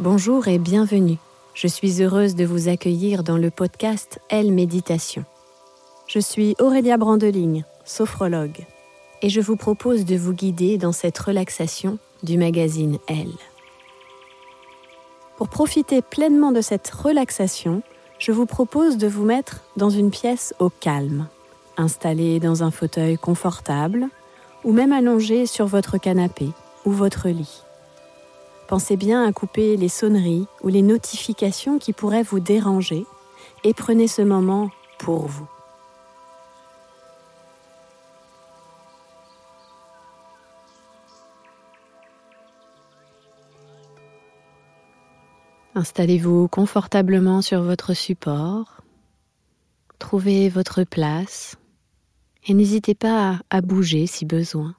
Bonjour et bienvenue. Je suis heureuse de vous accueillir dans le podcast Elle Méditation. Je suis Aurélia Brandeligne, sophrologue, et je vous propose de vous guider dans cette relaxation du magazine Elle. Pour profiter pleinement de cette relaxation, je vous propose de vous mettre dans une pièce au calme, installé dans un fauteuil confortable ou même allongé sur votre canapé ou votre lit. Pensez bien à couper les sonneries ou les notifications qui pourraient vous déranger et prenez ce moment pour vous. Installez-vous confortablement sur votre support, trouvez votre place et n'hésitez pas à bouger si besoin.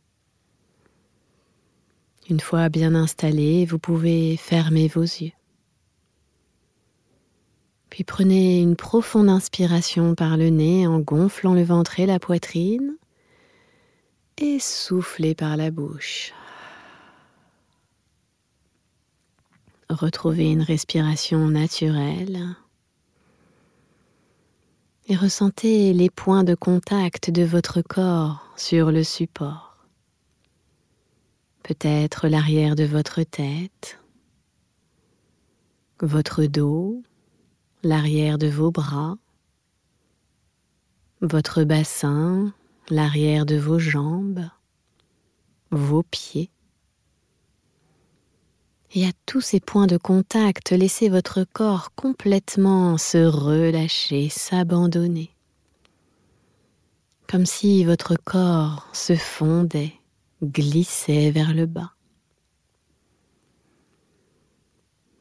Une fois bien installé, vous pouvez fermer vos yeux. Puis prenez une profonde inspiration par le nez en gonflant le ventre et la poitrine et soufflez par la bouche. Retrouvez une respiration naturelle et ressentez les points de contact de votre corps sur le support peut-être l'arrière de votre tête, votre dos, l'arrière de vos bras, votre bassin, l'arrière de vos jambes, vos pieds. Et à tous ces points de contact, laissez votre corps complètement se relâcher, s'abandonner, comme si votre corps se fondait glissait vers le bas.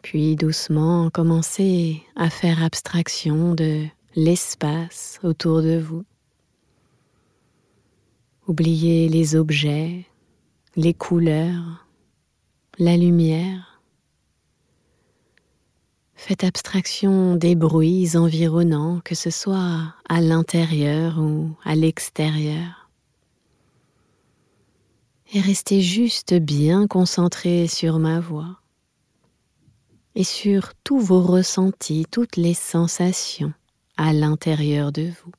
Puis doucement commencez à faire abstraction de l'espace autour de vous. Oubliez les objets, les couleurs, la lumière. Faites abstraction des bruits environnants, que ce soit à l'intérieur ou à l'extérieur et restez juste bien concentré sur ma voix et sur tous vos ressentis, toutes les sensations à l'intérieur de vous.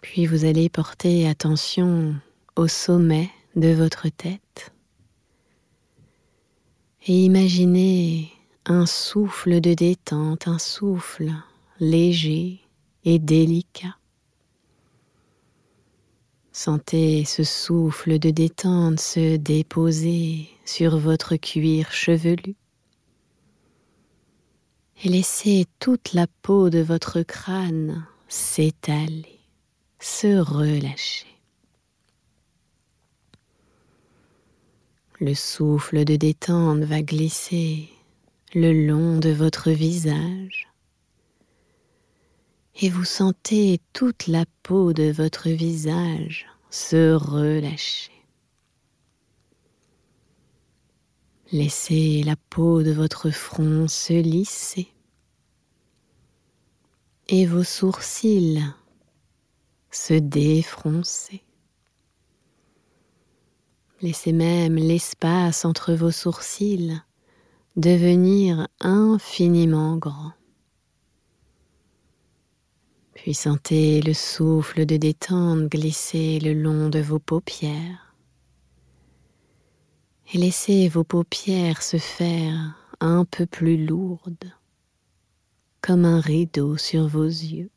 Puis vous allez porter attention au sommet de votre tête et imaginez un souffle de détente, un souffle léger et délicat Sentez ce souffle de détente se déposer sur votre cuir chevelu et laissez toute la peau de votre crâne s'étaler, se relâcher. Le souffle de détente va glisser le long de votre visage et vous sentez toute la peau de votre visage se relâcher. Laissez la peau de votre front se lisser et vos sourcils se défroncer. Laissez même l'espace entre vos sourcils devenir infiniment grand. Puis sentez le souffle de détente glisser le long de vos paupières. Et laissez vos paupières se faire un peu plus lourdes, comme un rideau sur vos yeux.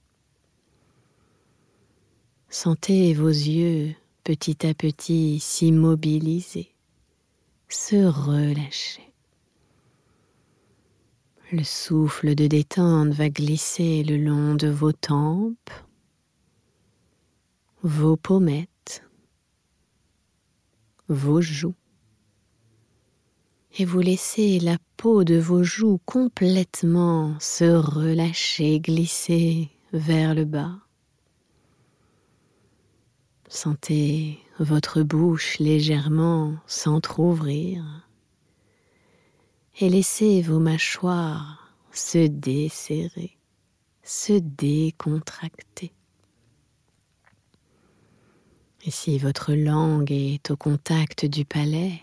Sentez vos yeux petit à petit s'immobiliser, se relâcher. Le souffle de détente va glisser le long de vos tempes, vos pommettes, vos joues. Et vous laissez la peau de vos joues complètement se relâcher, glisser vers le bas. Sentez votre bouche légèrement s'entr'ouvrir et laissez vos mâchoires se desserrer, se décontracter. Et si votre langue est au contact du palais,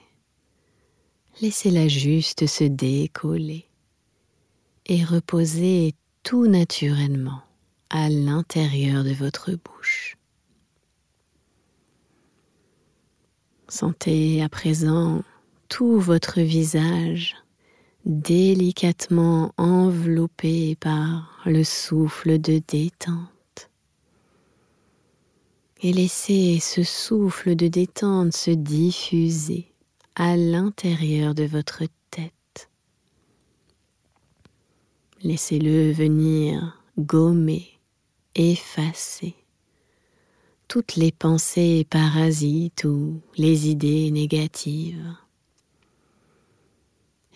laissez-la juste se décoller et reposer tout naturellement à l'intérieur de votre bouche. Sentez à présent tout votre visage délicatement enveloppé par le souffle de détente. Et laissez ce souffle de détente se diffuser à l'intérieur de votre tête. Laissez-le venir gommer, effacer toutes les pensées parasites ou les idées négatives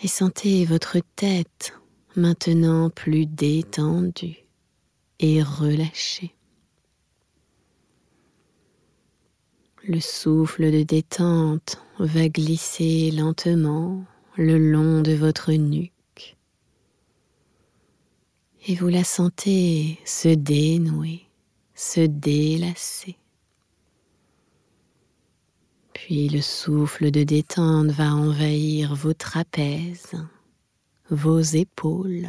et sentez votre tête maintenant plus détendue et relâchée. Le souffle de détente va glisser lentement le long de votre nuque et vous la sentez se dénouer, se délasser. Puis le souffle de détente va envahir vos trapèzes, vos épaules.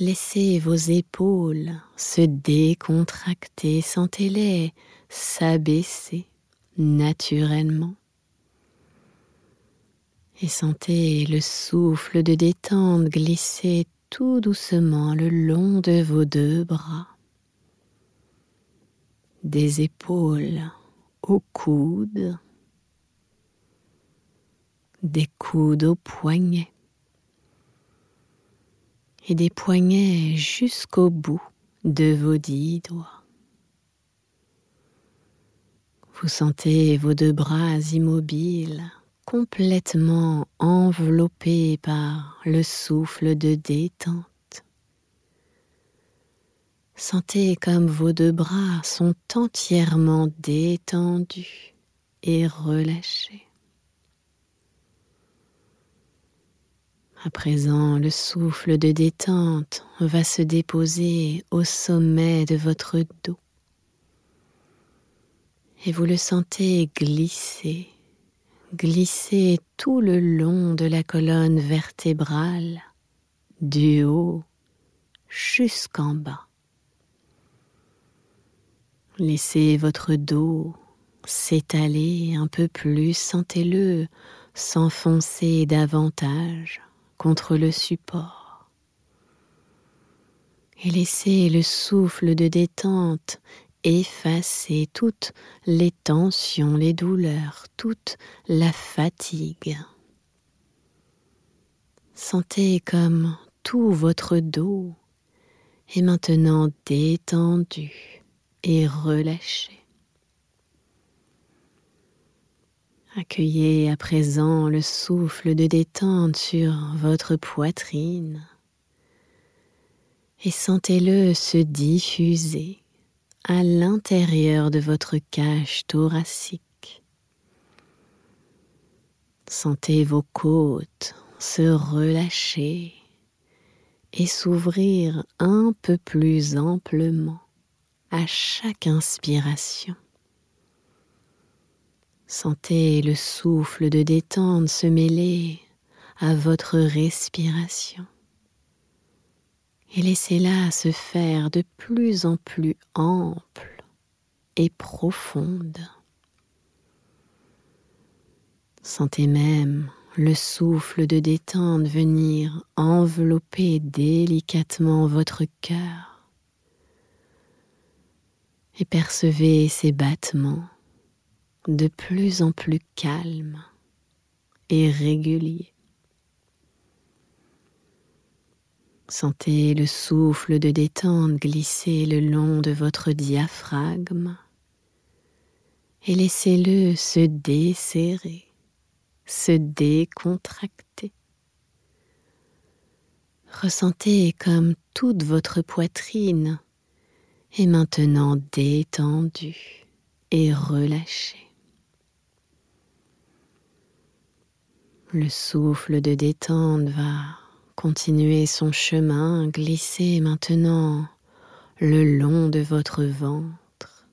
Laissez vos épaules se décontracter, sentez-les s'abaisser naturellement. Et sentez le souffle de détente glisser tout doucement le long de vos deux bras, des épaules aux coudes, des coudes aux poignets et des poignets jusqu'au bout de vos dix doigts. Vous sentez vos deux bras immobiles, complètement enveloppés par le souffle de détente. Sentez comme vos deux bras sont entièrement détendus et relâchés. À présent, le souffle de détente va se déposer au sommet de votre dos. Et vous le sentez glisser, glisser tout le long de la colonne vertébrale, du haut jusqu'en bas. Laissez votre dos s'étaler un peu plus, sentez-le s'enfoncer davantage contre le support. Et laissez le souffle de détente effacer toutes les tensions, les douleurs, toute la fatigue. Sentez comme tout votre dos est maintenant détendu et relâché. Accueillez à présent le souffle de détente sur votre poitrine et sentez-le se diffuser à l'intérieur de votre cage thoracique. Sentez vos côtes se relâcher et s'ouvrir un peu plus amplement à chaque inspiration. Sentez le souffle de détente se mêler à votre respiration et laissez-la se faire de plus en plus ample et profonde. Sentez même le souffle de détente venir envelopper délicatement votre cœur et percevez ses battements de plus en plus calme et régulier. Sentez le souffle de détente glisser le long de votre diaphragme et laissez-le se desserrer, se décontracter. Ressentez comme toute votre poitrine est maintenant détendue et relâchée. Le souffle de détente va continuer son chemin, glisser maintenant le long de votre ventre.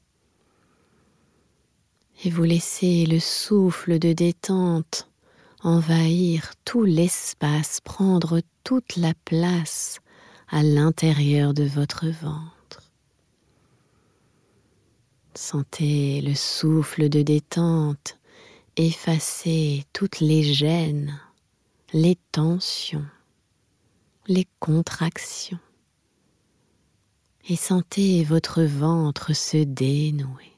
Et vous laissez le souffle de détente envahir tout l'espace, prendre toute la place à l'intérieur de votre ventre. Sentez le souffle de détente effacer toutes les gênes, les tensions, les contractions. Et sentez votre ventre se dénouer.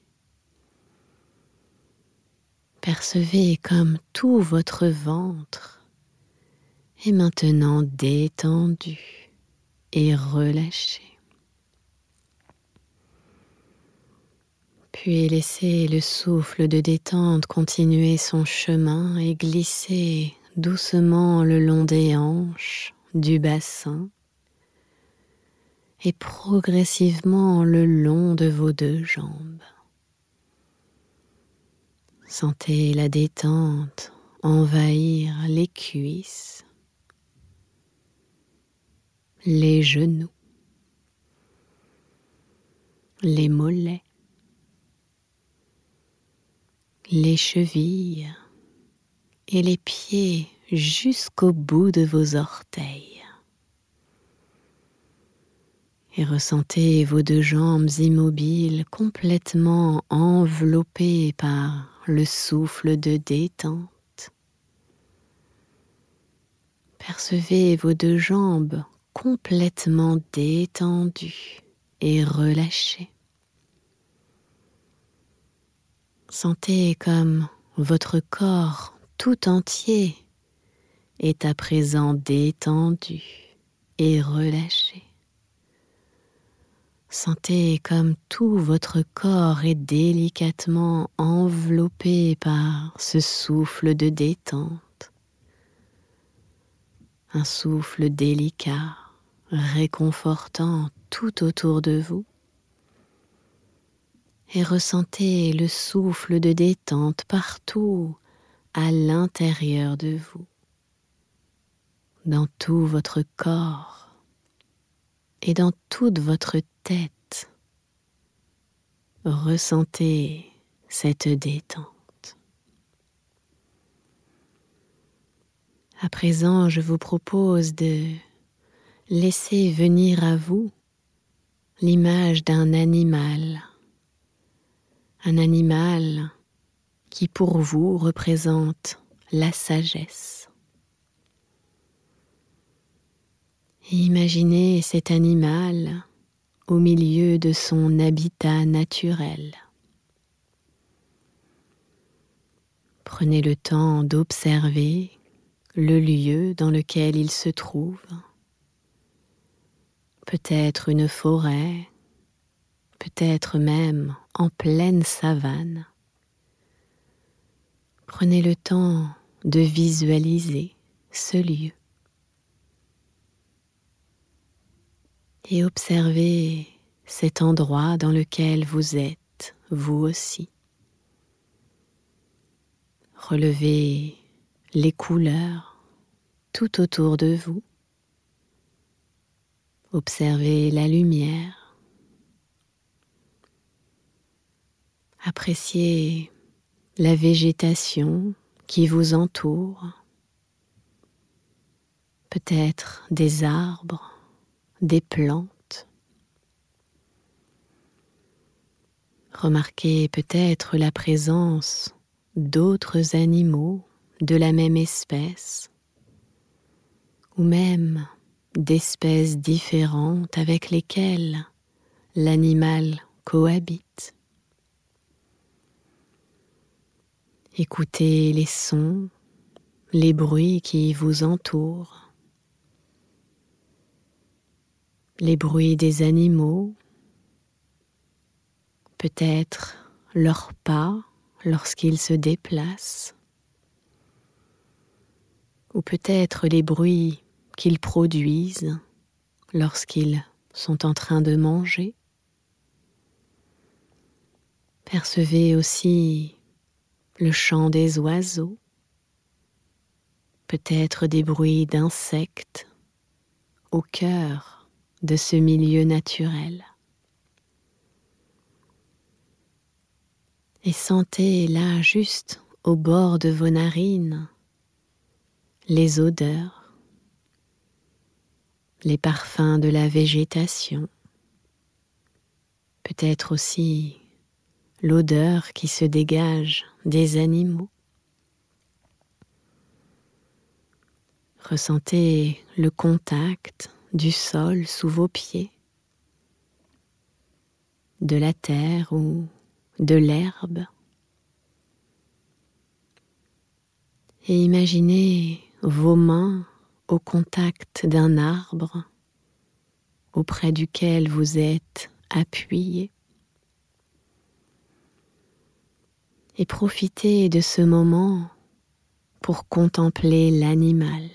Percevez comme tout votre ventre est maintenant détendu et relâché. Puis laissez le souffle de détente continuer son chemin et glisser doucement le long des hanches, du bassin et progressivement le long de vos deux jambes. Sentez la détente envahir les cuisses, les genoux, les mollets, les chevilles et les pieds jusqu'au bout de vos orteils. Et ressentez vos deux jambes immobiles complètement enveloppées par le souffle de détente. Percevez vos deux jambes complètement détendues et relâchées. Sentez comme votre corps tout entier est à présent détendu et relâché. Sentez comme tout votre corps est délicatement enveloppé par ce souffle de détente. Un souffle délicat, réconfortant tout autour de vous et ressentez le souffle de détente partout à l'intérieur de vous, dans tout votre corps et dans toute votre tête. Ressentez cette détente. À présent, je vous propose de laisser venir à vous l'image d'un animal un animal qui pour vous représente la sagesse. imaginez cet animal au milieu de son habitat naturel. Prenez le temps d'observer le lieu dans lequel il se trouve, peut-être une forêt, peut-être même en pleine savane. Prenez le temps de visualiser ce lieu et observez cet endroit dans lequel vous êtes, vous aussi. Relevez les couleurs tout autour de vous. Observez la lumière. Appréciez la végétation qui vous entoure. Peut-être des arbres, des plantes. Remarquez peut-être la présence d'autres animaux de la même espèce, ou même d'espèces différentes avec lesquelles l'animal cohabite. Écoutez les sons, les bruits qui vous entourent, les bruits des animaux, peut-être leurs pas lorsqu'ils se déplacent ou peut-être les bruits qu'ils produisent lorsqu'ils sont en train de manger. Percevez aussi le chant des oiseaux, peut-être des bruits d'insectes au cœur de ce milieu naturel. Et sentez là juste au bord de vos narines les odeurs, les parfums de la végétation, peut-être aussi l'odeur qui se dégage des animaux. Ressentez le contact du sol sous vos pieds, de la terre ou de l'herbe. Et imaginez vos mains au contact d'un arbre auprès duquel vous êtes appuyé. Et profitez de ce moment pour contempler l'animal.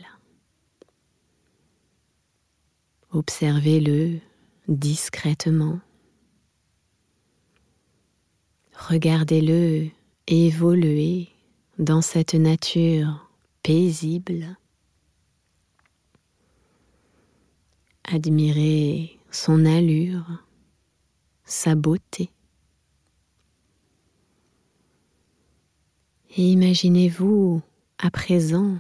Observez-le discrètement. Regardez-le évoluer dans cette nature paisible. Admirez son allure, sa beauté. Et imaginez-vous à présent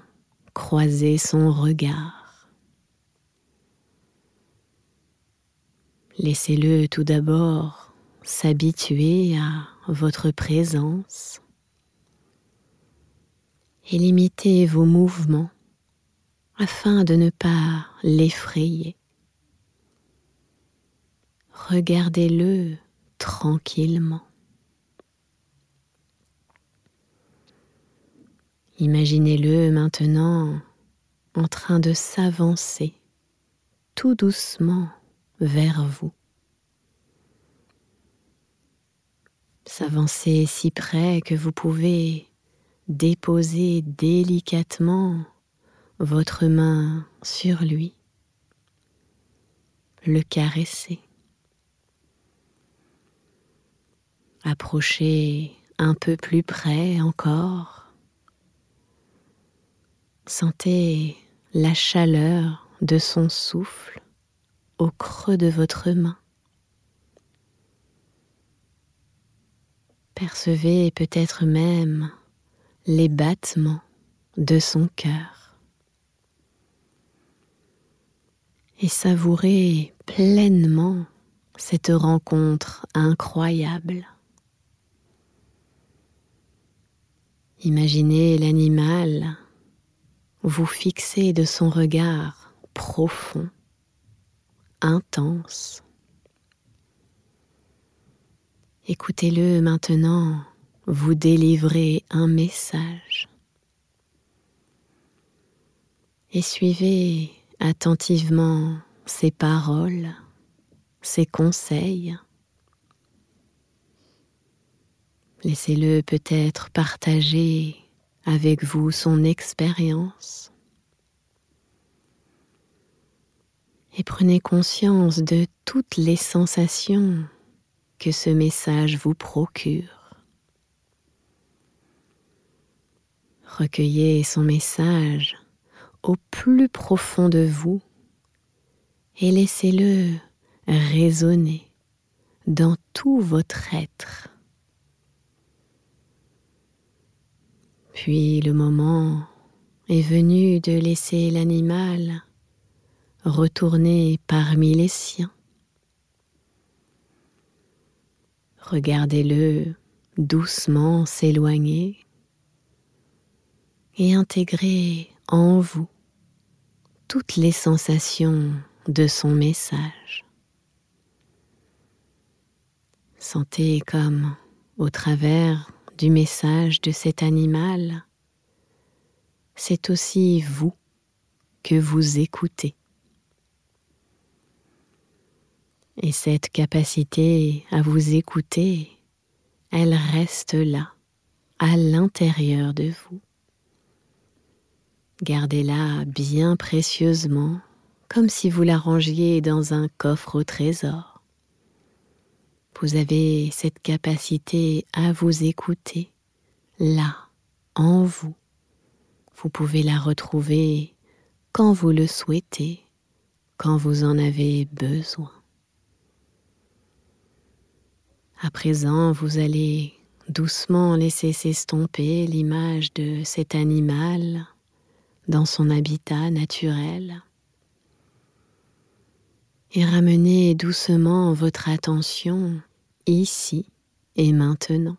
croiser son regard. Laissez-le tout d'abord s'habituer à votre présence et limitez vos mouvements afin de ne pas l'effrayer. Regardez-le tranquillement. Imaginez-le maintenant en train de s'avancer tout doucement vers vous. S'avancer si près que vous pouvez déposez délicatement votre main sur lui, le caresser. Approchez un peu plus près encore. Sentez la chaleur de son souffle au creux de votre main. Percevez peut-être même les battements de son cœur et savourer pleinement cette rencontre incroyable. Imaginez l'animal vous fixer de son regard profond, intense, Écoutez-le maintenant vous délivrer un message. Et suivez attentivement ses paroles, ses conseils. Laissez-le peut-être partager avec vous son expérience. Et prenez conscience de toutes les sensations que ce message vous procure. Recueillez son message au plus profond de vous et laissez-le résonner dans tout votre être. Puis le moment est venu de laisser l'animal retourner parmi les siens. Regardez-le doucement s'éloigner et intégrer en vous toutes les sensations de son message. Sentez comme, au travers du message de cet animal, c'est aussi vous que vous écoutez. Et cette capacité à vous écouter, elle reste là, à l'intérieur de vous. Gardez-la bien précieusement, comme si vous la rangiez dans un coffre au trésor. Vous avez cette capacité à vous écouter, là, en vous. Vous pouvez la retrouver quand vous le souhaitez, quand vous en avez besoin. À présent, vous allez doucement laisser s'estomper l'image de cet animal dans son habitat naturel et ramener doucement votre attention ici et maintenant.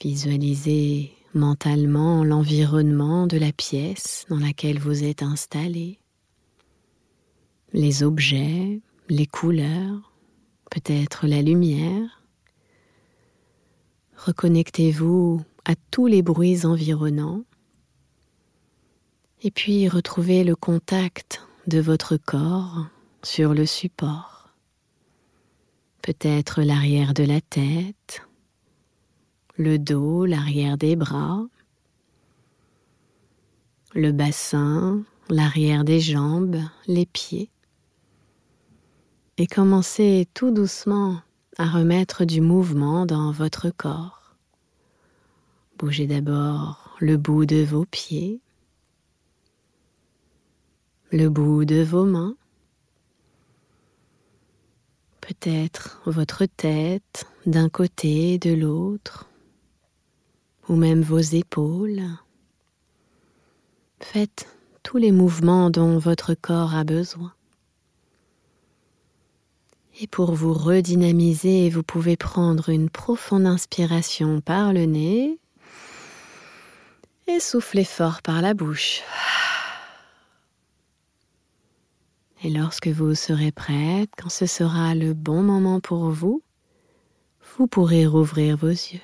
Visualisez mentalement l'environnement de la pièce dans laquelle vous êtes installé, les objets, les couleurs, peut-être la lumière. Reconnectez-vous à tous les bruits environnants et puis retrouvez le contact de votre corps sur le support. Peut-être l'arrière de la tête, le dos, l'arrière des bras, le bassin, l'arrière des jambes, les pieds. Et commencez tout doucement à remettre du mouvement dans votre corps. Bougez d'abord le bout de vos pieds, le bout de vos mains, peut-être votre tête d'un côté et de l'autre, ou même vos épaules. Faites tous les mouvements dont votre corps a besoin. Et pour vous redynamiser, vous pouvez prendre une profonde inspiration par le nez et souffler fort par la bouche. Et lorsque vous serez prête, quand ce sera le bon moment pour vous, vous pourrez rouvrir vos yeux.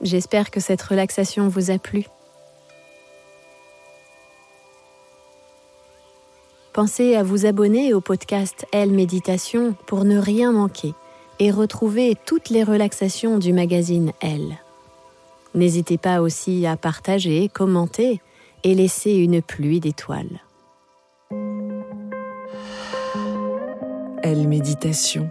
J'espère que cette relaxation vous a plu. Pensez à vous abonner au podcast Elle Méditation pour ne rien manquer et retrouver toutes les relaxations du magazine Elle. N'hésitez pas aussi à partager, commenter et laisser une pluie d'étoiles. Elle Méditation